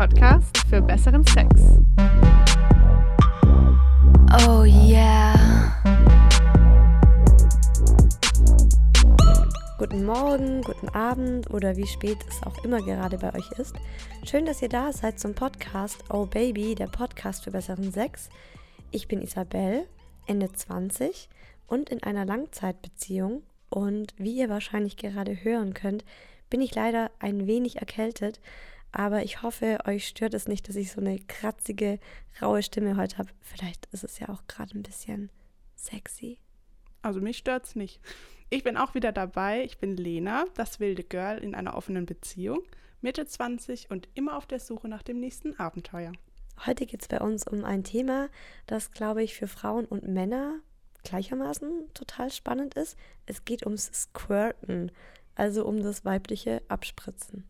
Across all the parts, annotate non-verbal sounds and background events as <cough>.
Podcast für besseren Sex. Oh yeah. Guten Morgen, guten Abend oder wie spät es auch immer gerade bei euch ist. Schön, dass ihr da seid zum Podcast Oh Baby, der Podcast für besseren Sex. Ich bin Isabel, Ende 20 und in einer Langzeitbeziehung. Und wie ihr wahrscheinlich gerade hören könnt, bin ich leider ein wenig erkältet. Aber ich hoffe, euch stört es nicht, dass ich so eine kratzige, raue Stimme heute habe. Vielleicht ist es ja auch gerade ein bisschen sexy. Also mich stört es nicht. Ich bin auch wieder dabei. Ich bin Lena, das wilde Girl in einer offenen Beziehung, Mitte 20 und immer auf der Suche nach dem nächsten Abenteuer. Heute geht es bei uns um ein Thema, das, glaube ich, für Frauen und Männer gleichermaßen total spannend ist. Es geht ums Squirten, also um das weibliche Abspritzen.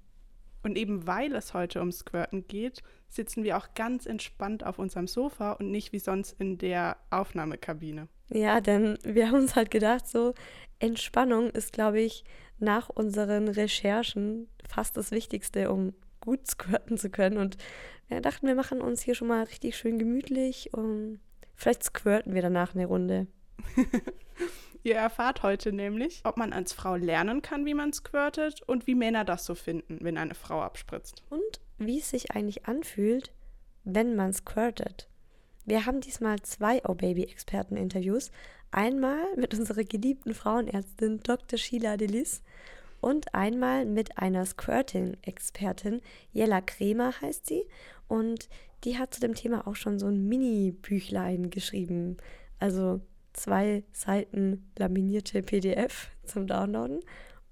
Und eben weil es heute um Squirten geht, sitzen wir auch ganz entspannt auf unserem Sofa und nicht wie sonst in der Aufnahmekabine. Ja, denn wir haben uns halt gedacht, so Entspannung ist, glaube ich, nach unseren Recherchen fast das Wichtigste, um gut squirten zu können. Und wir dachten, wir machen uns hier schon mal richtig schön gemütlich und vielleicht squirten wir danach eine Runde. <laughs> Ihr erfahrt heute nämlich, ob man als Frau lernen kann, wie man squirtet und wie Männer das so finden, wenn eine Frau abspritzt. Und wie es sich eigentlich anfühlt, wenn man squirtet. Wir haben diesmal zwei Oh Baby Experten-Interviews. Einmal mit unserer geliebten Frauenärztin Dr. Sheila Delis und einmal mit einer Squirting-Expertin. Jella Kremer heißt sie. Und die hat zu dem Thema auch schon so ein Mini-Büchlein geschrieben. Also zwei Seiten laminierte PDF zum Downloaden.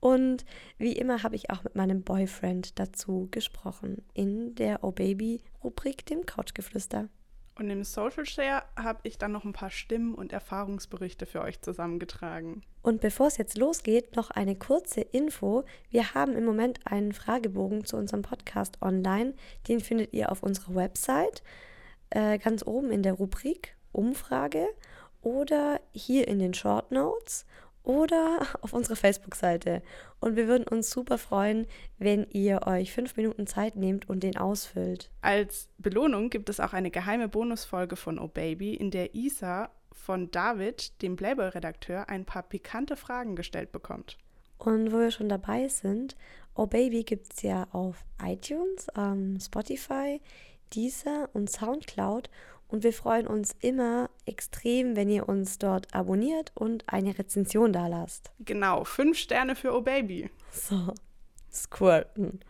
Und wie immer habe ich auch mit meinem Boyfriend dazu gesprochen in der Oh Baby Rubrik dem Couchgeflüster. Und im Social Share habe ich dann noch ein paar Stimmen und Erfahrungsberichte für euch zusammengetragen. Und bevor es jetzt losgeht, noch eine kurze Info. Wir haben im Moment einen Fragebogen zu unserem Podcast online. Den findet ihr auf unserer Website, äh, ganz oben in der Rubrik Umfrage oder hier in den Short Notes oder <laughs> auf unserer Facebook-Seite. Und wir würden uns super freuen, wenn ihr euch fünf Minuten Zeit nehmt und den ausfüllt. Als Belohnung gibt es auch eine geheime Bonusfolge von Oh Baby, in der Isa von David, dem Playboy-Redakteur, ein paar pikante Fragen gestellt bekommt. Und wo wir schon dabei sind, Oh Baby gibt es ja auf iTunes, ähm, Spotify, Deezer und Soundcloud. Und wir freuen uns immer extrem, wenn ihr uns dort abonniert und eine Rezension da lasst. Genau, fünf Sterne für Oh Baby. So, Squirten.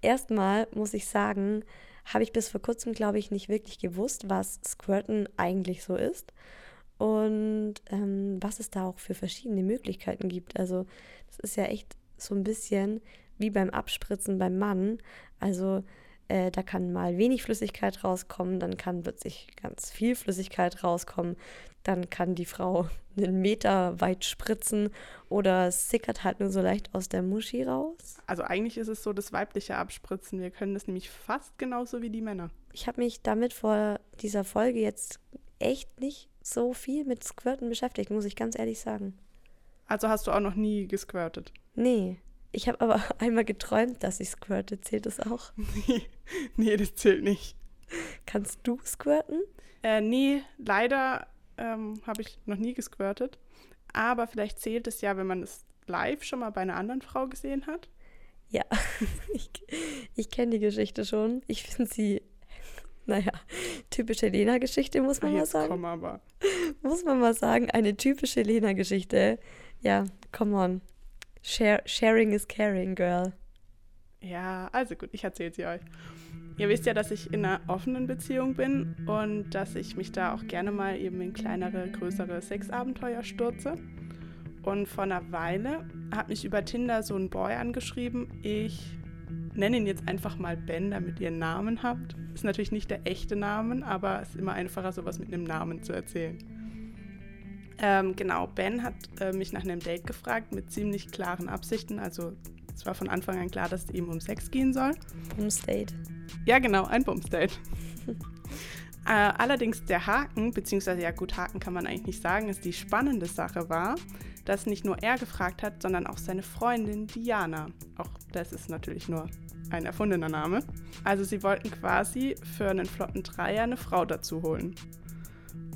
Erstmal muss ich sagen, habe ich bis vor kurzem, glaube ich, nicht wirklich gewusst, was Squirten eigentlich so ist und ähm, was es da auch für verschiedene Möglichkeiten gibt. Also, das ist ja echt so ein bisschen wie beim Abspritzen beim Mann. Also, äh, da kann mal wenig Flüssigkeit rauskommen, dann kann plötzlich ganz viel Flüssigkeit rauskommen, dann kann die Frau <laughs> einen Meter weit spritzen oder es sickert halt nur so leicht aus der Muschi raus. Also eigentlich ist es so das weibliche Abspritzen. Wir können das nämlich fast genauso wie die Männer. Ich habe mich damit vor dieser Folge jetzt echt nicht so viel mit Squirten beschäftigt, muss ich ganz ehrlich sagen. Also hast du auch noch nie gesquirtet? Nee. Ich habe aber <laughs> einmal geträumt, dass ich squirte. Zählt das auch? <laughs> Nee, nee das zählt nicht. Kannst du squirten? Äh, nee, leider ähm, habe ich noch nie gesquirtet. Aber vielleicht zählt es ja, wenn man es live schon mal bei einer anderen Frau gesehen hat. Ja, <laughs> ich, ich kenne die Geschichte schon. Ich finde sie, naja, typische Lena-Geschichte, muss man Ach, mal sagen. komm aber. Muss man mal sagen, eine typische Lena-Geschichte. Ja, come on. Share, sharing is caring, girl. Ja, also gut, ich erzähle sie euch. Ihr wisst ja, dass ich in einer offenen Beziehung bin und dass ich mich da auch gerne mal eben in kleinere, größere Sexabenteuer stürze. Und vor einer Weile hat mich über Tinder so ein Boy angeschrieben. Ich nenne ihn jetzt einfach mal Ben, damit ihr einen Namen habt. Ist natürlich nicht der echte Name, aber es ist immer einfacher, sowas mit einem Namen zu erzählen. Ähm, genau, Ben hat äh, mich nach einem Date gefragt mit ziemlich klaren Absichten. Also es war von Anfang an klar, dass es eben um Sex gehen soll. Homestate. Ja, genau, ein Bumsdate. <laughs> äh, allerdings der Haken, beziehungsweise ja gut, Haken kann man eigentlich nicht sagen, ist die spannende Sache war, dass nicht nur er gefragt hat, sondern auch seine Freundin Diana. Auch das ist natürlich nur ein erfundener Name. Also sie wollten quasi für einen flotten Dreier eine Frau dazu holen.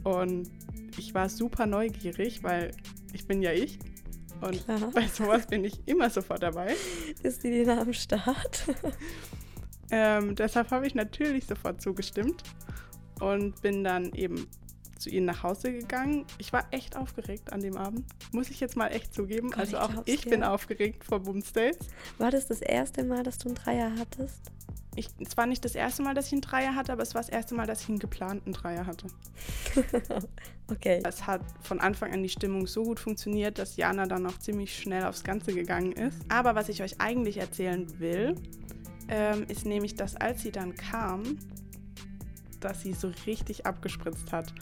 Und ich war super neugierig, weil ich bin ja ich. Und Klar. <laughs> bei sowas bin ich immer sofort dabei. Ist die Lena am Start? <laughs> Ähm, deshalb habe ich natürlich sofort zugestimmt und bin dann eben zu ihnen nach Hause gegangen. Ich war echt aufgeregt an dem Abend, muss ich jetzt mal echt zugeben. Gott, also ich auch ich dir. bin aufgeregt vor Boomstates. War das das erste Mal, dass du einen Dreier hattest? Ich, es war nicht das erste Mal, dass ich einen Dreier hatte, aber es war das erste Mal, dass ich einen geplanten Dreier hatte. <laughs> Okay. Es hat von Anfang an die Stimmung so gut funktioniert, dass Jana dann auch ziemlich schnell aufs Ganze gegangen ist. Aber was ich euch eigentlich erzählen will, ähm, ist nämlich, dass als sie dann kam, dass sie so richtig abgespritzt hat.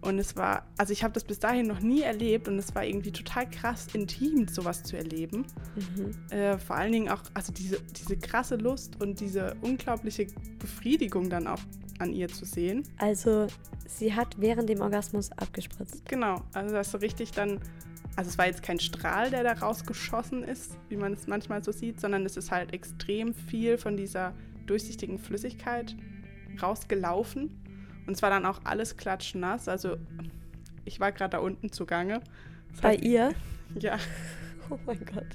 Und es war, also ich habe das bis dahin noch nie erlebt und es war irgendwie total krass intim, sowas zu erleben. Mhm. Äh, vor allen Dingen auch, also diese, diese krasse Lust und diese unglaubliche Befriedigung dann auch an ihr zu sehen. Also, sie hat während dem Orgasmus abgespritzt. Genau, also das so richtig dann, also es war jetzt kein Strahl, der da rausgeschossen ist, wie man es manchmal so sieht, sondern es ist halt extrem viel von dieser durchsichtigen Flüssigkeit rausgelaufen. Und es war dann auch alles klatschnass. Also ich war gerade da unten zugange. Das Bei heißt, ihr? <laughs> Ja, Oh mein Gott.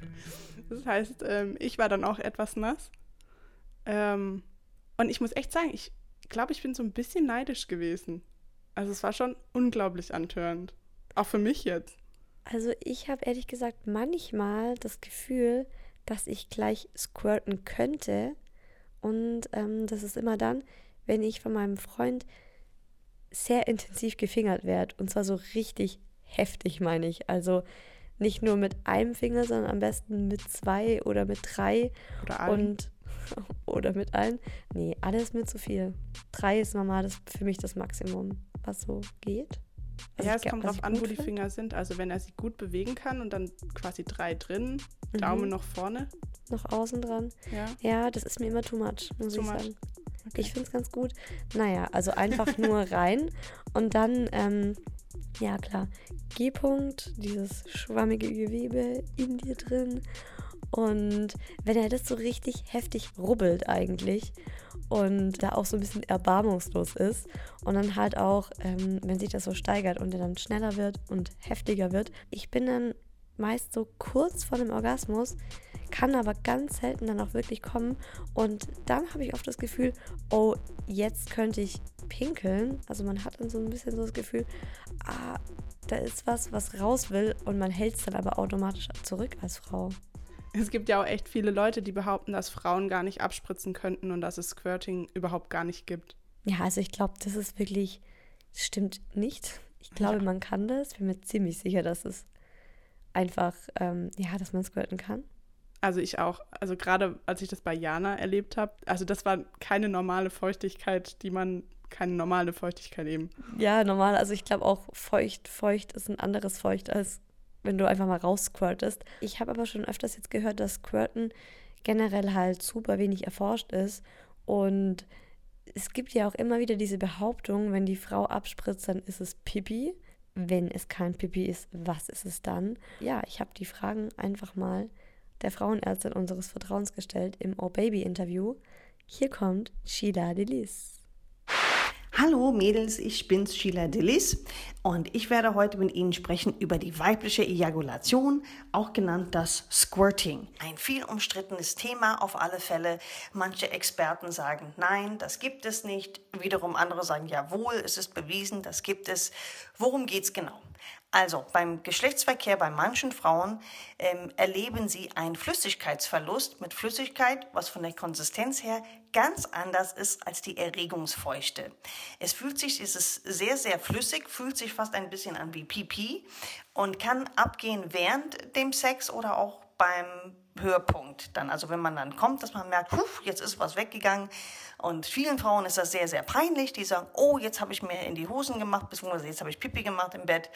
das heißt, ähm, ich war dann auch etwas nass. Ähm, und ich muss echt sagen, ich glaube, ich bin so ein bisschen neidisch gewesen. Also es war schon unglaublich antörend. Auch für mich jetzt. Also, ich habe ehrlich gesagt manchmal das Gefühl, dass ich gleich squirten könnte. Und ähm, das ist immer dann, wenn ich von meinem Freund sehr intensiv gefingert werde. Und zwar so richtig heftig, meine ich. Also nicht nur mit einem Finger, sondern am besten mit zwei oder mit drei. Oder allen. Und <laughs> oder mit allen. Nee, alles mit zu viel. Drei ist normal das, für mich das Maximum, was so geht. Was ja, es kommt drauf an, wo die find. Finger sind. Also wenn er sie gut bewegen kann und dann quasi drei drin, Mhm. Daumen noch vorne. Noch außen dran. Ja. Ja, das ist mir immer too much, muss Too ich much. sagen. Okay. Ich finde es ganz gut. Naja, also einfach nur <laughs> rein und dann, ähm, ja klar, G-Punkt, dieses schwammige Gewebe in dir drin. Und wenn er das so richtig heftig rubbelt eigentlich und da auch so ein bisschen erbarmungslos ist und dann halt auch, ähm, wenn sich das so steigert und er dann schneller wird und heftiger wird, ich bin dann meist so kurz vor dem Orgasmus, kann aber ganz selten dann auch wirklich kommen und dann habe ich oft das Gefühl, oh, jetzt könnte ich pinkeln. Also man hat dann so ein bisschen so das Gefühl, ah, da ist was, was raus will und man hält es dann aber automatisch zurück als Frau. Es gibt ja auch echt viele Leute, die behaupten, dass Frauen gar nicht abspritzen könnten und dass es Squirting überhaupt gar nicht gibt. Ja, also ich glaube, das ist wirklich, das stimmt nicht. Ich glaube, Ja. man kann das. Ich bin mir ziemlich sicher, dass es einfach, ähm, ja, dass man squirten kann. Also ich auch, also gerade als ich das bei Jana erlebt habe, also das war keine normale Feuchtigkeit, die man, keine normale Feuchtigkeit eben. Ja, normal. Also ich glaube auch feucht, feucht ist ein anderes Feucht, als wenn du einfach mal raussquirtest. Ich habe aber schon öfters jetzt gehört, dass Squirten generell halt super wenig erforscht ist. Und es gibt ja auch immer wieder diese Behauptung, wenn die Frau abspritzt, dann ist es Pipi. Wenn es kein Pipi ist, was ist es dann? Ja, ich habe die Fragen einfach mal der Frauenärztin unseres Vertrauens gestellt im Oh Baby Interview. Hier kommt Sheila Delis. Hallo Mädels, ich bin's Sheila Dillis und ich werde heute mit Ihnen sprechen über die weibliche Ejakulation, auch genannt das Squirting. Ein viel umstrittenes Thema auf alle Fälle. Manche Experten sagen, nein, das gibt es nicht. Wiederum andere sagen, jawohl, es ist bewiesen, das gibt es. Worum geht's genau? Also beim Geschlechtsverkehr bei manchen Frauen ähm, erleben sie einen Flüssigkeitsverlust mit Flüssigkeit, was von der Konsistenz her ganz anders ist als die Erregungsfeuchte. Es fühlt sich, es ist sehr, sehr flüssig, fühlt sich fast ein bisschen an wie Pipi und kann abgehen während dem Sex oder auch beim Höhepunkt dann. Also wenn man dann kommt, dass man merkt, jetzt ist was weggegangen. Und vielen Frauen ist das sehr, sehr peinlich. Die sagen, oh, jetzt habe ich mir in die Hosen gemacht, beziehungsweise jetzt habe ich Pipi gemacht im Bett.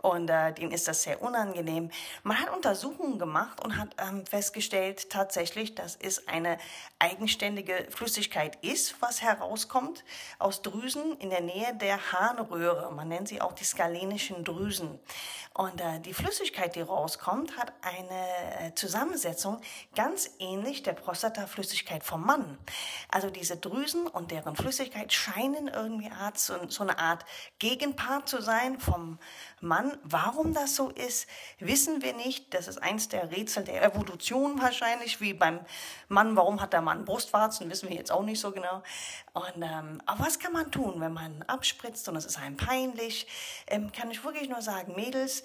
Und äh, denen ist das sehr unangenehm. Man hat Untersuchungen gemacht und hat ähm, festgestellt tatsächlich, dass es eine eigenständige Flüssigkeit ist, was herauskommt aus Drüsen in der Nähe der Harnröhre. Man nennt sie auch die skalenischen Drüsen. Und äh, die Flüssigkeit, die rauskommt, hat eine äh, Zusammensetzung ganz ähnlich der Prostataflüssigkeit vom Mann. Also diese Drüsen und deren Flüssigkeit scheinen irgendwie Art, so, so eine Art Gegenpart zu sein vom Mann. Warum das so ist, wissen wir nicht. Das ist eins der Rätsel der Evolution wahrscheinlich, wie beim Mann. Warum hat der Mann Brustwarzen, wissen wir jetzt auch nicht so genau. Und, ähm, aber was kann man tun, wenn man abspritzt und es ist einem peinlich? Ähm, kann ich wirklich nur sagen, Mädels,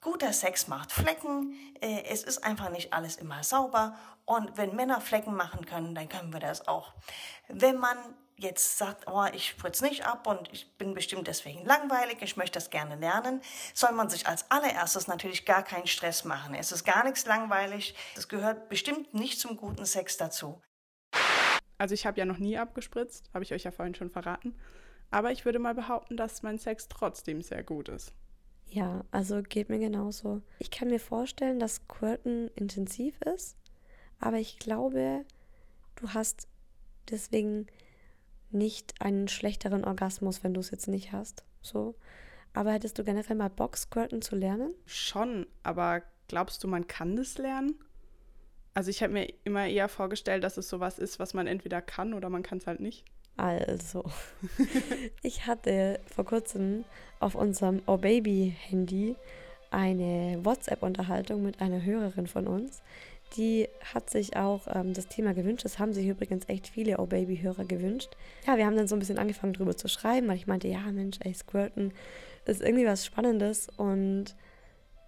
guter Sex macht Flecken. Äh, es ist einfach nicht alles immer sauber. Und wenn Männer Flecken machen können, dann können wir das auch. Wenn man jetzt sagt, oh, ich spritze nicht ab und ich bin bestimmt deswegen langweilig, ich möchte das gerne lernen, soll man sich als allererstes natürlich gar keinen Stress machen. Es ist gar nichts langweilig. Das gehört bestimmt nicht zum guten Sex dazu. Also ich habe ja noch nie abgespritzt, habe ich euch ja vorhin schon verraten. Aber ich würde mal behaupten, dass mein Sex trotzdem sehr gut ist. Ja, also geht mir genauso. Ich kann mir vorstellen, dass Squirten intensiv ist, aber ich glaube, du hast deswegen nicht einen schlechteren Orgasmus, wenn du es jetzt nicht hast. So. Aber hättest du generell mal Bock, Squirten zu lernen? Schon, aber glaubst du, man kann das lernen? Also ich habe mir immer eher vorgestellt, dass es sowas ist, was man entweder kann oder man kann es halt nicht. Also, <laughs> ich hatte vor kurzem auf unserem Oh Baby Handy eine WhatsApp-Unterhaltung mit einer Hörerin von uns, die hat sich auch ähm, das Thema gewünscht. Das haben sich übrigens echt viele Oh Baby-Hörer gewünscht. Ja, wir haben dann so ein bisschen angefangen drüber zu schreiben, weil ich meinte, ja Mensch, ey, Squirten ist irgendwie was Spannendes und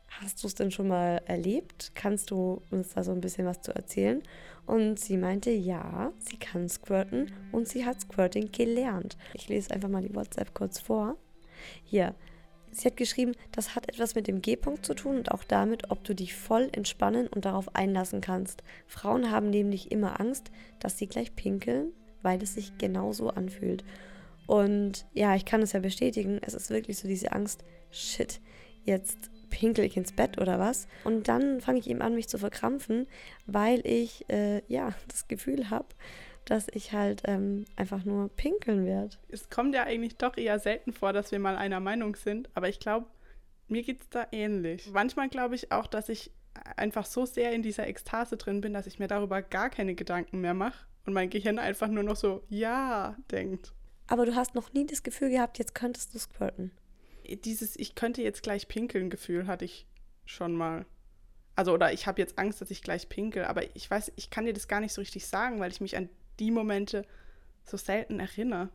hast du es denn schon mal erlebt? Kannst du uns da so ein bisschen was zu erzählen? Und sie meinte, ja, sie kann squirten und sie hat Squirting gelernt. Ich lese einfach mal die WhatsApp kurz vor. Hier, Sie hat geschrieben, das hat etwas mit dem G-Punkt zu tun und auch damit, ob du dich voll entspannen und darauf einlassen kannst. Frauen haben nämlich immer Angst, dass sie gleich pinkeln, weil es sich genauso anfühlt. Und ja, ich kann es ja bestätigen, es ist wirklich so diese Angst, shit, jetzt pinkel ich ins Bett oder was. Und dann fange ich eben an, mich zu verkrampfen, weil ich äh, ja <laughs> das Gefühl habe, dass ich halt ähm, einfach nur pinkeln werde. Es kommt ja eigentlich doch eher selten vor, dass wir mal einer Meinung sind, aber ich glaube, mir geht es da ähnlich. Manchmal glaube ich auch, dass ich einfach so sehr in dieser Ekstase drin bin, dass ich mir darüber gar keine Gedanken mehr mache und mein Gehirn einfach nur noch so ja denkt. Aber du hast noch nie das Gefühl gehabt, jetzt könntest du squirten. Dieses ich könnte jetzt gleich pinkeln Gefühl hatte ich schon mal. Also oder ich habe jetzt Angst, dass ich gleich pinkel, aber ich weiß, ich kann dir das gar nicht so richtig sagen, weil ich mich an die Momente so selten erinnere.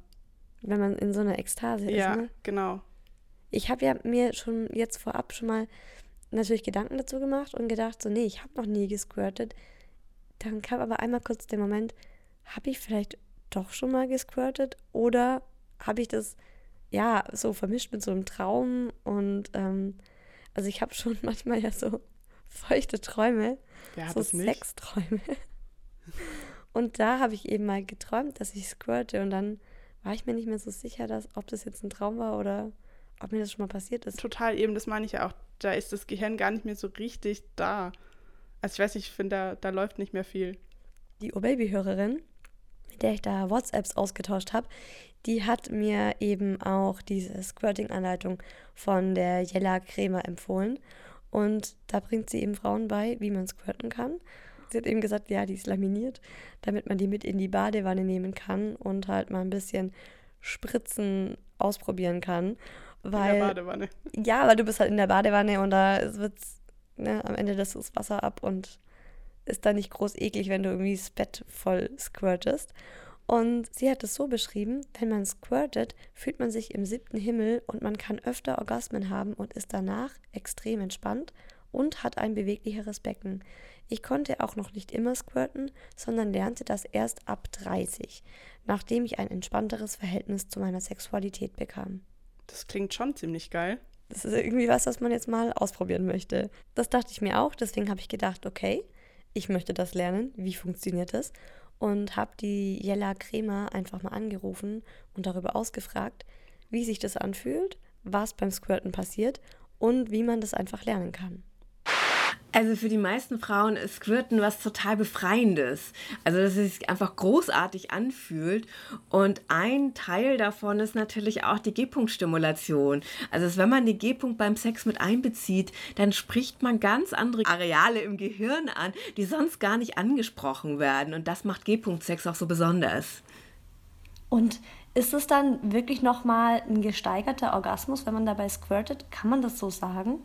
Wenn man in so einer Ekstase ist. Ja, ne? genau. Ich habe ja mir schon jetzt vorab schon mal natürlich Gedanken dazu gemacht und gedacht, so, nee, ich habe noch nie gesquirtet. Dann kam aber einmal kurz der Moment, habe ich vielleicht doch schon mal gesquirtet oder habe ich das ja so vermischt mit so einem Traum und ähm, also ich habe schon <laughs> manchmal ja so feuchte Träume, hat so? Sexträume. Und da habe ich eben mal geträumt, dass ich squirte und dann war ich mir nicht mehr so sicher, dass, ob das jetzt ein Traum war oder ob mir das schon mal passiert ist. Total eben, das meine ich ja auch. Da ist das Gehirn gar nicht mehr so richtig da. Also ich weiß nicht, ich finde, da, da läuft nicht mehr viel. Die O-Baby-Hörerin, mit der ich da WhatsApps ausgetauscht habe, die hat mir eben auch diese Squirting-Anleitung von der Jella Kremer empfohlen. Und da bringt sie eben Frauen bei, wie man squirten kann. Sie hat eben gesagt, ja, die ist laminiert, damit man die mit in die Badewanne nehmen kann und halt mal ein bisschen Spritzen ausprobieren kann. Weil, in der Badewanne. Ja, weil du bist halt in der Badewanne und da wird ne, am Ende das, das Wasser ab und ist dann nicht groß eklig, wenn du irgendwie das Bett voll squirtest. Und sie hat es so beschrieben, wenn man squirtet, fühlt man sich im siebten Himmel und man kann öfter Orgasmen haben und ist danach extrem entspannt und hat ein beweglicheres Becken. Ich konnte auch noch nicht immer squirten, sondern lernte das erst ab 30, nachdem ich ein entspannteres Verhältnis zu meiner Sexualität bekam. Das klingt schon ziemlich geil. Das ist irgendwie was, was man jetzt mal ausprobieren möchte. Das dachte ich mir auch, deswegen habe ich gedacht, okay, ich möchte das lernen, wie funktioniert das? Und habe die Jella Kremer einfach mal angerufen und darüber ausgefragt, wie sich das anfühlt, was beim Squirten passiert und wie man das einfach lernen kann. Also für die meisten Frauen ist Squirten was total Befreiendes. Also dass es sich einfach großartig anfühlt. Und ein Teil davon ist natürlich auch die G-Punkt-Stimulation. Also wenn man den G-Punkt beim Sex mit einbezieht, dann spricht man ganz andere Areale im Gehirn an, die sonst gar nicht angesprochen werden. Und das macht G-Punkt-Sex auch so besonders. Und ist es dann wirklich nochmal ein gesteigerter Orgasmus, wenn man dabei squirtet? Kann man das so sagen?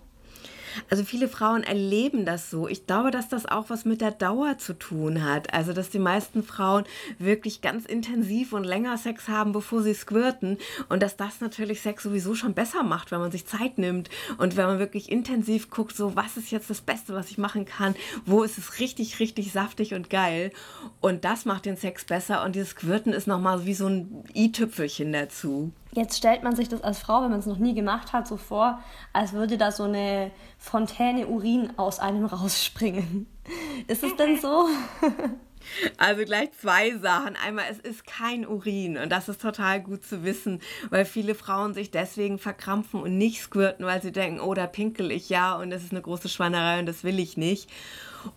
Also viele Frauen erleben das so. Ich glaube, dass das auch was mit der Dauer zu tun hat. Also, dass die meisten Frauen wirklich ganz intensiv und länger Sex haben, bevor sie squirten. Und dass das natürlich Sex sowieso schon besser macht, wenn man sich Zeit nimmt und wenn man wirklich intensiv guckt, so was ist jetzt das Beste, was ich machen kann, wo ist es richtig, richtig saftig und geil. Und das macht den Sex besser. Und dieses Squirten ist nochmal wie so ein i-Tüpfelchen dazu. Jetzt stellt man sich das als Frau, wenn man es noch nie gemacht hat, so vor, als würde da so eine Fontäne Urin aus einem rausspringen. <laughs> Ist es denn so? <laughs> Also gleich zwei Sachen. Einmal, es ist kein Urin und das ist total gut zu wissen, weil viele Frauen sich deswegen verkrampfen und nicht squirten, weil sie denken, oh, da pinkel ich ja und das ist eine große Schweinerei und das will ich nicht.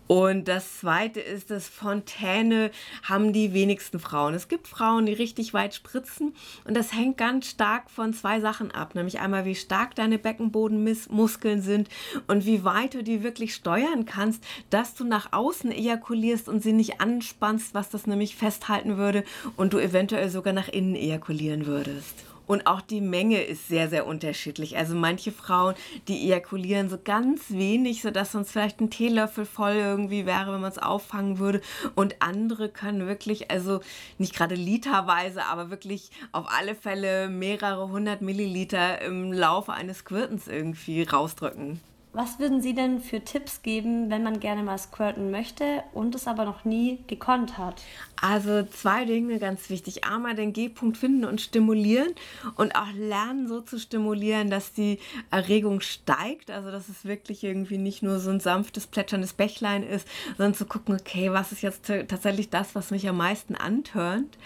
Und das zweite ist, dass Fontäne haben die wenigsten Frauen. Es gibt Frauen, die richtig weit spritzen und das hängt ganz stark von zwei Sachen ab. Nämlich einmal, wie stark deine Beckenbodenmuskeln sind und wie weit du die wirklich steuern kannst, dass du nach außen ejakulierst und sie nicht anspannst, was das nämlich festhalten würde und du eventuell sogar nach innen ejakulieren würdest. Und auch die Menge ist sehr, sehr unterschiedlich. Also manche Frauen, die ejakulieren so ganz wenig, sodass sonst vielleicht ein Teelöffel voll irgendwie wäre, wenn man es auffangen würde. Und andere können wirklich, also nicht gerade literweise, aber wirklich auf alle Fälle mehrere hundert Milliliter im Laufe eines Quirtens irgendwie rausdrücken. Was würden Sie denn für Tipps geben, wenn man gerne mal squirten möchte und es aber noch nie gekonnt hat? Also zwei Dinge ganz wichtig. Einmal den G-Punkt finden und stimulieren und auch lernen so zu stimulieren, dass die Erregung steigt. Also dass es wirklich irgendwie nicht nur so ein sanftes, plätscherndes Bächlein ist, sondern zu gucken, okay, was ist jetzt tatsächlich das, was mich am meisten antörnt.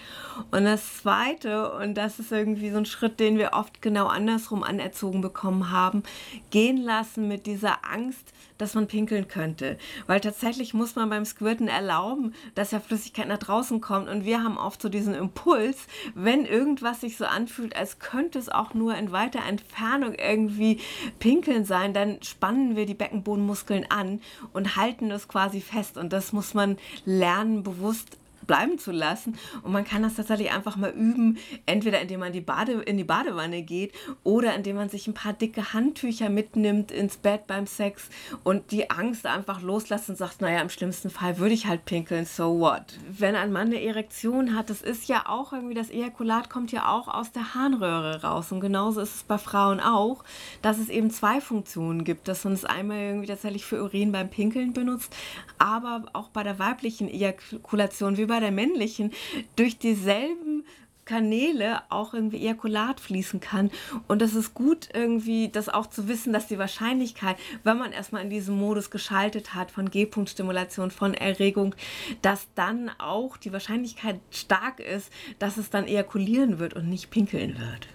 Und das Zweite, und das ist irgendwie so ein Schritt, den wir oft genau andersrum anerzogen bekommen haben, gehen lassen mit dieser Angst, dass man pinkeln könnte. Weil tatsächlich muss man beim Squirten erlauben, dass ja Flüssigkeit nach draußen kommt. Und wir haben oft so diesen Impuls, wenn irgendwas sich so anfühlt, als könnte es auch nur in weiter Entfernung irgendwie pinkeln sein, dann spannen wir die Beckenbodenmuskeln an und halten das quasi fest. Und das muss man lernen, bewusst bleiben zu lassen. Und man kann das tatsächlich einfach mal üben, entweder indem man die Bade, in die Badewanne geht oder indem man sich ein paar dicke Handtücher mitnimmt ins Bett beim Sex und die Angst einfach loslässt und sagt, naja, im schlimmsten Fall würde ich halt pinkeln, so what. Wenn ein Mann eine Erektion hat, das ist ja auch irgendwie, das Ejakulat kommt ja auch aus der Harnröhre raus. Und genauso ist es bei Frauen auch, dass es eben zwei Funktionen gibt, dass man es einmal irgendwie tatsächlich für Urin beim Pinkeln benutzt, aber auch bei der weiblichen Ejakulation, wie bei bei der männlichen durch dieselben Kanäle auch irgendwie Ejakulat fließen kann. Und das ist gut irgendwie, das auch zu wissen, dass die Wahrscheinlichkeit, wenn man erstmal in diesem Modus geschaltet hat von G-Punkt-Stimulation, von Erregung, dass dann auch die Wahrscheinlichkeit stark ist, dass es dann ejakulieren wird und nicht pinkeln wird.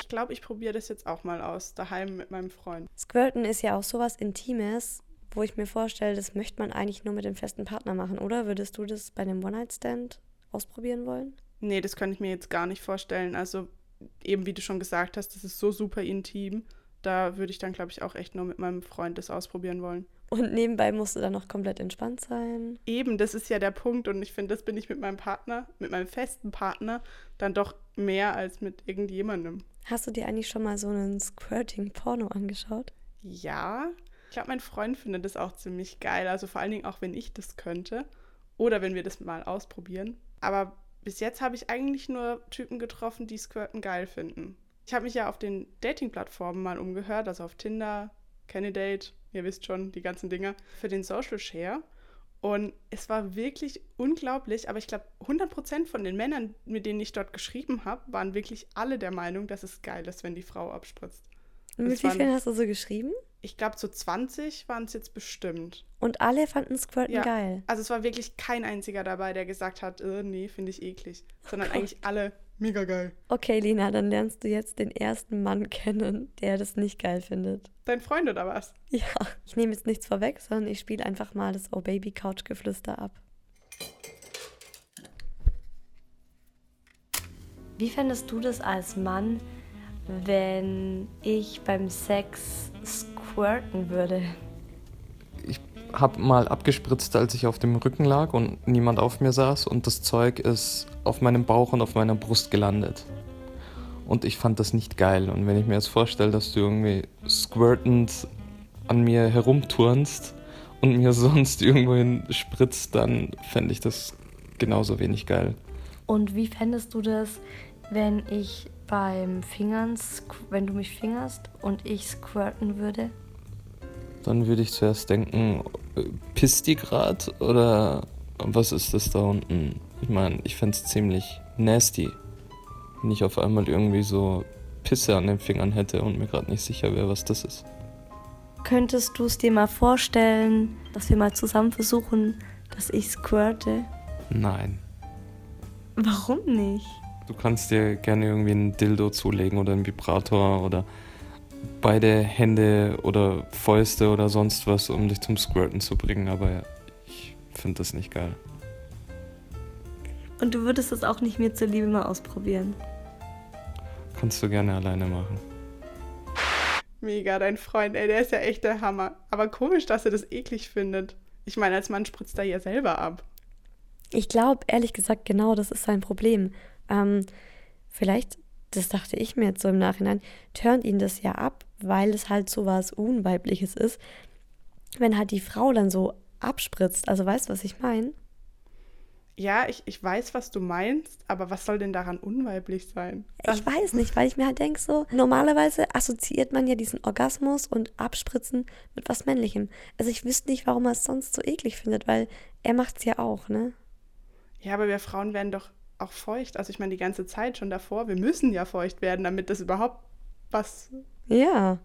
Ich glaube, ich probiere das jetzt auch mal aus, daheim mit meinem Freund. Squirten ist ja auch sowas Intimes wo ich mir vorstelle, das möchte man eigentlich nur mit dem festen Partner machen, oder? Würdest du das bei einem One-Night-Stand ausprobieren wollen? Nee, das kann ich mir jetzt gar nicht vorstellen. Also eben wie du schon gesagt hast, das ist so super intim. Da würde ich dann, glaube ich, auch echt nur mit meinem Freund das ausprobieren wollen. Und nebenbei musst du dann noch komplett entspannt sein. Eben, das ist ja der Punkt. Und ich finde, das bin ich mit meinem Partner, mit meinem festen Partner, dann doch mehr als mit irgendjemandem. Hast du dir eigentlich schon mal so einen Squirting-Porno angeschaut? Ja, glaube, mein Freund findet das auch ziemlich geil. Also vor allen Dingen auch, wenn ich das könnte. Oder wenn wir das mal ausprobieren. Aber bis jetzt habe ich eigentlich nur Typen getroffen, die Squirten geil finden. Ich habe mich ja auf den Dating-Plattformen mal umgehört, also auf Tinder, Candidate, ihr wisst schon, die ganzen Dinger, für den Social Share. Und es war wirklich unglaublich, aber ich glaube, 100% von den Männern, mit denen ich dort geschrieben habe, waren wirklich alle der Meinung, dass es geil ist, wenn die Frau abspritzt. Und mit wie vielen hast du so geschrieben? Ich glaube, so 20 waren es jetzt bestimmt. Und alle fanden Squirten Ja. geil. Also es war wirklich kein einziger dabei, der gesagt hat, äh, nee, finde ich eklig. Sondern eigentlich alle mega geil. Okay, Lina, dann lernst du jetzt den ersten Mann kennen, der das nicht geil findet. Dein Freund oder was? Ja, ich nehme jetzt nichts vorweg, sondern ich spiele einfach mal das Oh Baby Couch Geflüster ab. Wie fändest du das als Mann, wenn ich beim Sex squirten würde? Ich habe mal abgespritzt, als ich auf dem Rücken lag und niemand auf mir saß und das Zeug ist auf meinem Bauch und auf meiner Brust gelandet. Und ich fand das nicht geil. Und wenn ich mir jetzt vorstelle, dass du irgendwie squirtend an mir herumturnst und mir <laughs> sonst irgendwohin spritzt, dann fände ich das genauso wenig geil. Und wie fändest du das, wenn ich beim Fingern, wenn du mich fingerst und ich squirten würde? Dann würde ich zuerst denken, äh, pisst die grad oder was ist das da unten? Ich meine, ich fände es ziemlich nasty, wenn ich auf einmal irgendwie so Pisse an den Fingern hätte und mir gerade nicht sicher wäre, was das ist. Könntest du es dir mal vorstellen, dass wir mal zusammen versuchen, dass ich squirte? Nein. Warum nicht? Du kannst dir gerne irgendwie einen Dildo zulegen oder einen Vibrator oder beide Hände oder Fäuste oder sonst was, um dich zum Squirten zu bringen, aber ich finde das nicht geil. Und du würdest es auch nicht mir zuliebe mal ausprobieren. Kannst du gerne alleine machen. Mega, dein Freund, ey, der ist ja echt der Hammer. Aber komisch, dass er das eklig findet. Ich meine, als Mann spritzt er ja selber ab. Ich glaube, ehrlich gesagt, genau das ist sein Problem. Ähm, vielleicht, das dachte ich mir jetzt so im Nachhinein, turnt ihn das ja ab, weil es halt so was Unweibliches ist, wenn halt die Frau dann so abspritzt. Also weißt du, was ich meine? Ja, ich, ich weiß, was du meinst, aber was soll denn daran unweiblich sein? Ich weiß nicht, weil ich mir halt denke, so, normalerweise assoziiert man ja diesen Orgasmus und Abspritzen mit was Männlichem. Also ich wüsste nicht, warum er es sonst so eklig findet, weil er macht es ja auch, ne? Ja, aber wir Frauen werden doch auch feucht. Also ich meine, die ganze Zeit schon davor. Wir müssen ja feucht werden, damit das überhaupt was. Ja.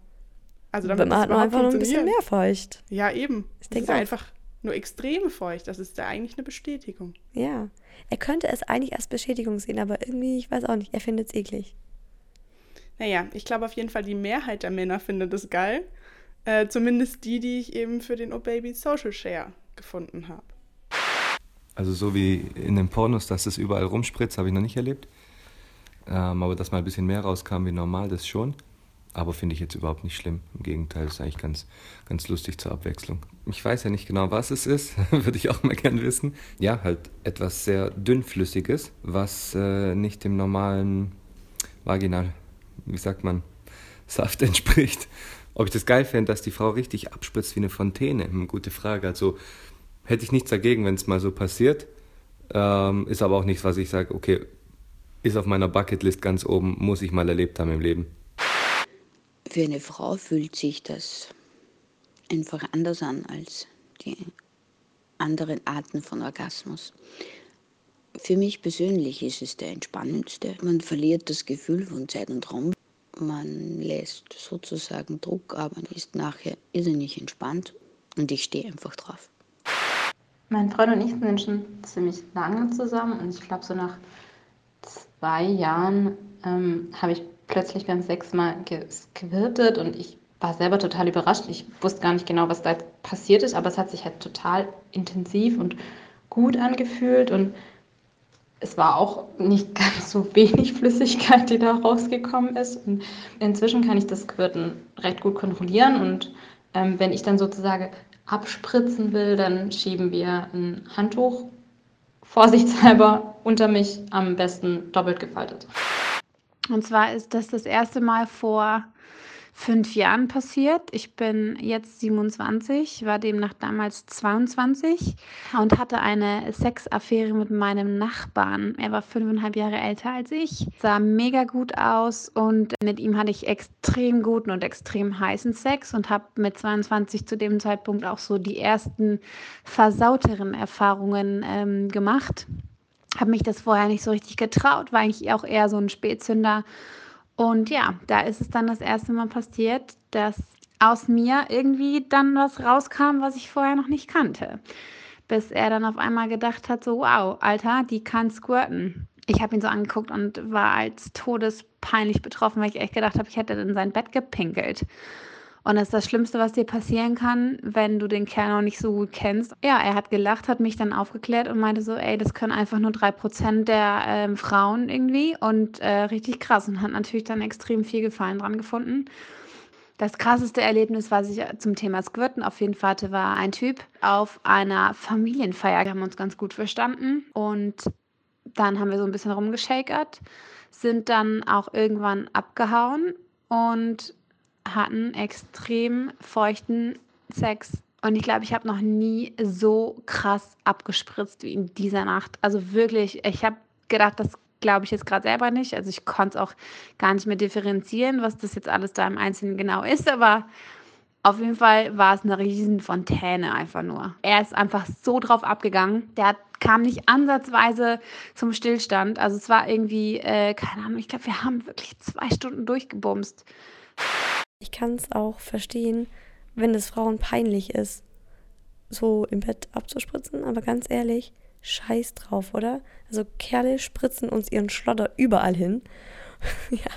Also damit man das hat überhaupt einfach noch ein bisschen mehr feucht. Ja, eben. Ich Es denk ist ja auch. einfach nur extrem feucht. Das ist ja eigentlich eine Bestätigung. Ja. Er könnte es eigentlich als Beschädigung sehen, aber irgendwie, ich weiß auch nicht, er findet es eklig. Naja, ich glaube auf jeden Fall, die Mehrheit der Männer findet es geil. Äh, zumindest die, die ich eben für den Oh Baby Social Share gefunden habe. Also so wie in den Pornos, dass es überall rumspritzt, habe ich noch nicht erlebt. Ähm, aber dass mal ein bisschen mehr rauskam wie normal, das schon. Aber finde ich jetzt überhaupt nicht schlimm. Im Gegenteil, ist eigentlich ganz, ganz lustig zur Abwechslung. Ich weiß ja nicht genau, was es ist, <laughs> würde ich auch mal gern wissen. Ja, halt etwas sehr dünnflüssiges, was äh, nicht dem normalen Vaginal, wie sagt man, Saft <laughs> entspricht. Ob ich das geil fände, dass die Frau richtig abspritzt wie eine Fontäne, hm, gute Frage. Also hätte ich nichts dagegen, wenn es mal so passiert. Ähm, ist aber auch nichts, was ich sage, okay, ist auf meiner Bucketlist ganz oben, muss ich mal erlebt haben im Leben. Für eine Frau fühlt sich das einfach anders an als die anderen Arten von Orgasmus. Für mich persönlich ist es der entspannendste. Man verliert das Gefühl von Zeit und Raum. Man lässt sozusagen Druck, aber ist nachher irrsinnig entspannt und ich stehe einfach drauf. Mein Freund und ich sind schon ziemlich lange zusammen und ich glaube, so nach zwei Jahren ähm, habe ich plötzlich beim Sex mal gesquirtet und ich war selber total überrascht. Ich wusste gar nicht genau, was da passiert ist, aber es hat sich halt total intensiv und gut angefühlt und es war auch nicht <laughs> ganz so wenig Flüssigkeit, die da rausgekommen ist. Und inzwischen kann ich das Squirten recht gut kontrollieren und ähm, wenn ich dann sozusagen abspritzen will, dann schieben wir ein Handtuch vorsichtshalber unter mich, am besten doppelt gefaltet. Und zwar ist das das erste Mal vor fünf Jahren passiert. Ich bin jetzt 27, war demnach damals 22 und hatte eine Sexaffäre mit meinem Nachbarn. Er war fünfeinhalb Jahre älter als ich, sah mega gut aus und mit ihm hatte ich extrem guten und extrem heißen Sex und habe mit 22 zu dem Zeitpunkt auch so die ersten versauteren Erfahrungen ähm, gemacht. Habe mich das vorher nicht so richtig getraut, war eigentlich auch eher so ein Spätzünder Und ja, da ist es dann das erste Mal passiert, dass aus mir irgendwie dann was rauskam, was ich vorher noch nicht kannte. Bis er dann auf einmal gedacht hat, so wow, Alter, die kann squirten. Ich habe ihn so angeguckt und war als todespeinlich betroffen, weil ich echt gedacht habe, ich hätte in sein Bett gepinkelt. Und das ist das Schlimmste, was dir passieren kann, wenn du den Kerl noch nicht so gut kennst. Ja, er hat gelacht, hat mich dann aufgeklärt und meinte so, ey, das können einfach nur drei Prozent der äh, Frauen irgendwie und äh, richtig krass und hat natürlich dann extrem viel Gefallen dran gefunden. Das krasseste Erlebnis, was ich zum Thema Squirten auf jeden Fall hatte, war ein Typ auf einer Familienfeier. Wir haben uns ganz gut verstanden und dann haben wir so ein bisschen rumgeschakert, sind dann auch irgendwann abgehauen und hatten extrem feuchten Sex. Und ich glaube, ich habe noch nie so krass abgespritzt wie in dieser Nacht. Also wirklich, ich habe gedacht, das glaube ich jetzt gerade selber nicht. Also ich konnte es auch gar nicht mehr differenzieren, was das jetzt alles da im Einzelnen genau ist. Aber auf jeden Fall war es eine riesen Fontäne einfach nur. Er ist einfach so drauf abgegangen. Der kam nicht ansatzweise zum Stillstand. Also es war irgendwie, äh, keine Ahnung, ich glaube, wir haben wirklich zwei Stunden durchgebumst. Ich kann es auch verstehen, wenn es Frauen peinlich ist, so im Bett abzuspritzen, aber ganz ehrlich, scheiß drauf, oder? Also Kerle spritzen uns ihren Schlotter überall hin. <laughs> ja,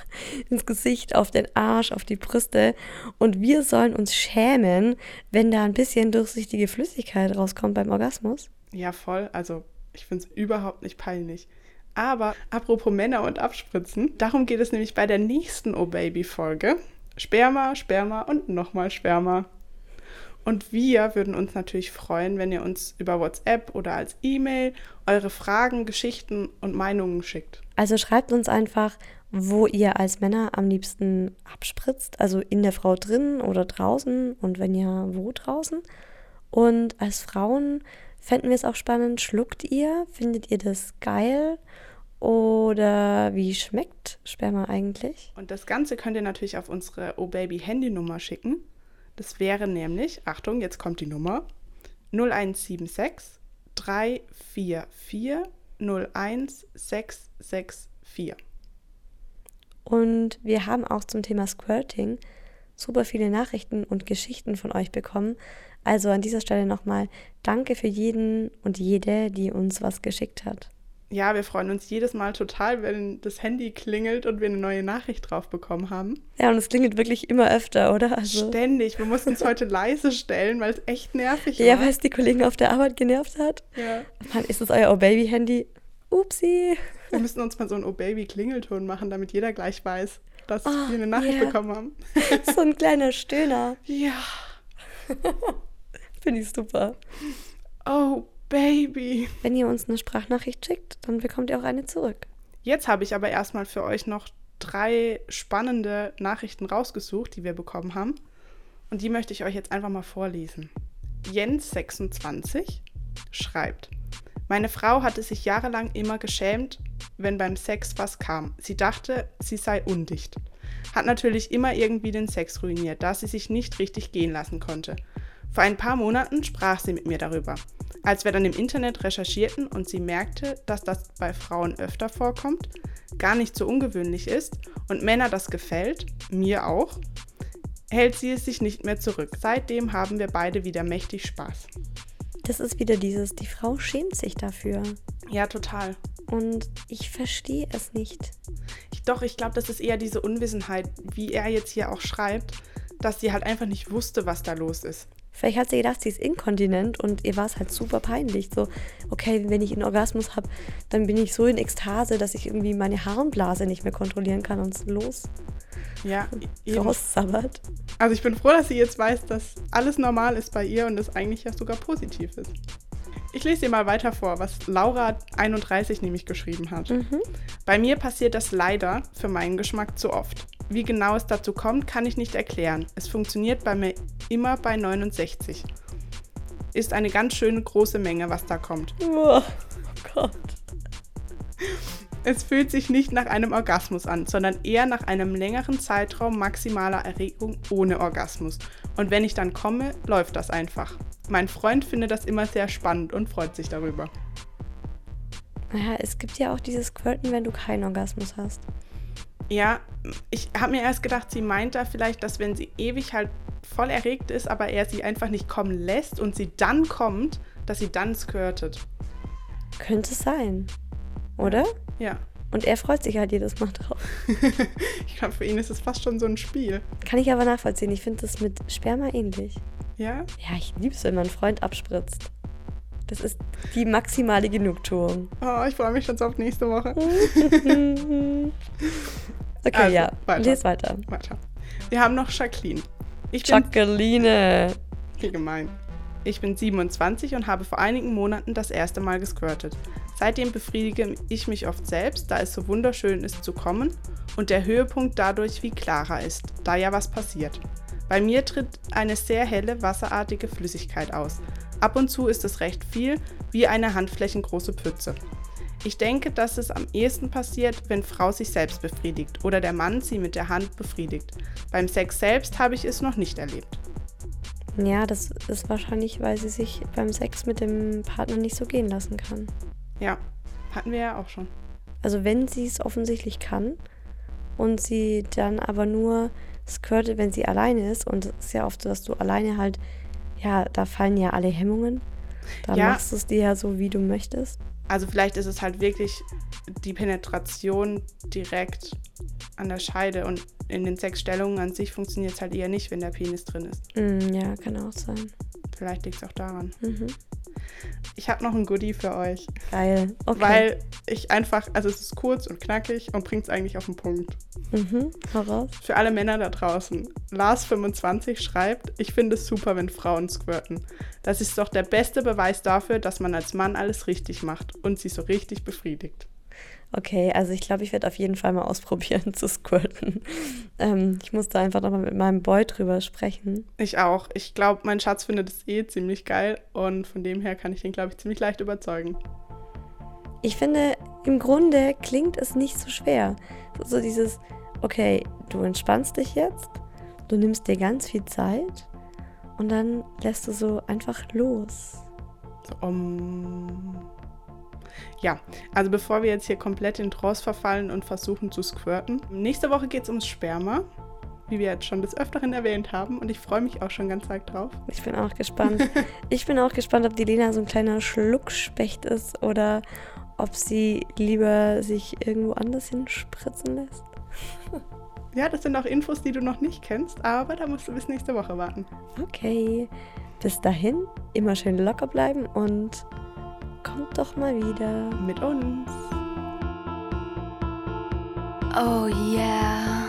ins Gesicht, auf den Arsch, auf die Brüste. Und wir sollen uns schämen, wenn da ein bisschen durchsichtige Flüssigkeit rauskommt beim Orgasmus. Ja, voll. Also ich finde es überhaupt nicht peinlich. Aber apropos Männer und Abspritzen, darum geht es nämlich bei der nächsten Oh Baby Folge. Sperma, Sperma und nochmal Sperma. Und wir würden uns natürlich freuen, wenn ihr uns über WhatsApp oder als E-Mail eure Fragen, Geschichten und Meinungen schickt. Also schreibt uns einfach, wo ihr als Männer am liebsten abspritzt, also in der Frau drin oder draußen und wenn ja, wo draußen. Und als Frauen fänden wir es auch spannend, schluckt ihr? Findet ihr das geil? Oder wie schmeckt Sperma eigentlich? Und das Ganze könnt ihr natürlich auf unsere O-Baby-Handynummer schicken. Das wäre nämlich, Achtung, jetzt kommt die Nummer, 0176 344 01664. Und wir haben auch zum Thema Squirting super viele Nachrichten und Geschichten von euch bekommen. Also an dieser Stelle nochmal danke für jeden und jede, die uns was geschickt hat ja, wir freuen uns jedes Mal total, wenn das Handy klingelt und wir eine neue Nachricht drauf bekommen haben. Ja, und es klingelt wirklich immer öfter, oder? Also Ständig. Wir mussten es heute <laughs> leise stellen, weil es echt nervig war. Ja, weil es die Kollegen auf der Arbeit genervt hat. Ja. Mann, ist das euer Oh-Baby-Handy? Upsi. Wir müssen uns mal so einen Oh-Baby-Klingelton machen, damit jeder gleich weiß, dass oh, wir eine Nachricht yeah. bekommen haben. <laughs> so ein kleiner Stöhner. Ja. <laughs> Finde ich super. Oh, Baby. Wenn ihr uns eine Sprachnachricht schickt, dann bekommt ihr auch eine zurück. Jetzt habe ich aber erstmal für euch noch drei spannende Nachrichten rausgesucht, die wir bekommen haben. Und die möchte ich euch jetzt einfach mal vorlesen. Jens26 schreibt: Meine Frau hatte sich jahrelang immer geschämt, wenn beim Sex was kam. Sie dachte, sie sei undicht. Hat natürlich immer irgendwie den Sex ruiniert, da sie sich nicht richtig gehen lassen konnte. Vor ein paar Monaten sprach sie mit mir darüber. Als wir dann im Internet recherchierten und sie merkte, dass das bei Frauen öfter vorkommt, gar nicht so ungewöhnlich ist und Männer das gefällt, mir auch, hält sie es sich nicht mehr zurück. Seitdem haben wir beide wieder mächtig Spaß. Das ist wieder dieses, die Frau schämt sich dafür. Ja, total. Und ich verstehe es nicht. Ich, doch, ich glaube, das ist eher diese Unwissenheit, wie er jetzt hier auch schreibt, dass sie halt einfach nicht wusste, was da los ist. Vielleicht hat sie gedacht, sie ist inkontinent und ihr war es halt super peinlich. So, okay, wenn ich einen Orgasmus habe, dann bin ich so in Ekstase, dass ich irgendwie meine Harnblase nicht mehr kontrollieren kann und los. Ja, <laughs> raussabbert. Also ich bin froh, dass sie jetzt weiß, dass alles normal ist bei ihr und es eigentlich ja sogar positiv ist. Ich lese dir mal weiter vor, was Laura31 nämlich geschrieben hat. Mhm. Bei mir passiert das leider für meinen Geschmack zu oft. Wie genau es dazu kommt, kann ich nicht erklären. Es funktioniert bei mir immer bei 69. Ist eine ganz schöne große Menge, was da kommt. Oh, Gott. Es fühlt sich nicht nach einem Orgasmus an, sondern eher nach einem längeren Zeitraum maximaler Erregung ohne Orgasmus. Und wenn ich dann komme, läuft das einfach. Mein Freund findet das immer sehr spannend und freut sich darüber. Naja, es gibt ja auch dieses Quirten, wenn du keinen Orgasmus hast. Ja, ich habe mir erst gedacht, sie meint da vielleicht, dass wenn sie ewig halt voll erregt ist, aber er sie einfach nicht kommen lässt und sie dann kommt, dass sie dann squirtet. Könnte sein. Oder? Ja. Und er freut sich halt jedes Mal drauf. <laughs> ich glaube, für ihn ist es fast schon so ein Spiel. Kann ich aber nachvollziehen. Ich finde das mit Sperma ähnlich. Ja? Ja, ich liebe es, wenn mein Freund abspritzt. Das ist die maximale Genugtuung. Oh, ich freue mich schon so auf nächste Woche. <laughs> okay, also, ja. Weiter. Lies weiter. Weiter. Wir haben noch Jacqueline. Ich Jacqueline. Wie gemein. Ich bin 27 und habe vor einigen Monaten das erste Mal gesquirtet. Seitdem befriedige ich mich oft selbst, da es so wunderschön ist zu kommen und der Höhepunkt dadurch wie klarer ist, da ja was passiert. Bei mir tritt eine sehr helle, wasserartige Flüssigkeit aus. Ab und zu ist es recht viel, wie eine handflächengroße Pütze. Ich denke, dass es am ehesten passiert, wenn Frau sich selbst befriedigt oder der Mann sie mit der Hand befriedigt. Beim Sex selbst habe ich es noch nicht erlebt. Ja, das ist wahrscheinlich, weil sie sich beim Sex mit dem Partner nicht so gehen lassen kann. Ja, hatten wir ja auch schon. Also wenn sie es offensichtlich kann und sie dann aber nur squirtet, wenn sie alleine ist und es ist ja oft so, dass du alleine halt, ja, da fallen ja alle Hemmungen. Dann ja. machst du es dir ja so, wie du möchtest. Also vielleicht ist es halt wirklich die Penetration direkt an der Scheide und in den sechs Stellungen an sich funktioniert es halt eher nicht, wenn der Penis drin ist. Mm, ja, kann auch sein. Vielleicht liegt es auch daran. Mhm. Ich habe noch ein Goodie für euch. Geil. Okay. Weil ich einfach, also es ist kurz und knackig und bringt es eigentlich auf den Punkt. Mhm, heraus. Für alle Männer da draußen. Lars25 schreibt, ich finde es super, wenn Frauen squirten. Das ist doch der beste Beweis dafür, dass man als Mann alles richtig macht und sie so richtig befriedigt. Okay, also ich glaube, ich werde auf jeden Fall mal <laughs> ausprobieren zu squirten. Ähm, ich muss da einfach nochmal mit meinem Boy drüber sprechen. Ich auch. Ich glaube, mein Schatz findet es eh ziemlich geil und von dem her kann ich ihn, glaube ich, ziemlich leicht überzeugen. Ich finde, im Grunde klingt es nicht so schwer. So dieses, okay, du entspannst dich jetzt, du nimmst dir ganz viel Zeit und dann lässt du so einfach los. So, um ja, also bevor wir jetzt hier komplett in Trance verfallen und versuchen zu squirten. Nächste Woche geht es ums Sperma, wie wir jetzt schon des Öfteren erwähnt haben. Und ich freue mich auch schon ganz arg drauf. Ich bin auch gespannt. <laughs> ich bin auch gespannt, ob die Lena so ein kleiner Schluckspecht ist oder ob sie lieber sich irgendwo anders hinspritzen lässt. <laughs> ja, das sind auch Infos, die du noch nicht kennst, aber da musst du bis nächste Woche warten. Okay. Bis dahin, immer schön locker bleiben und Kommt doch mal wieder mit uns. Oh yeah.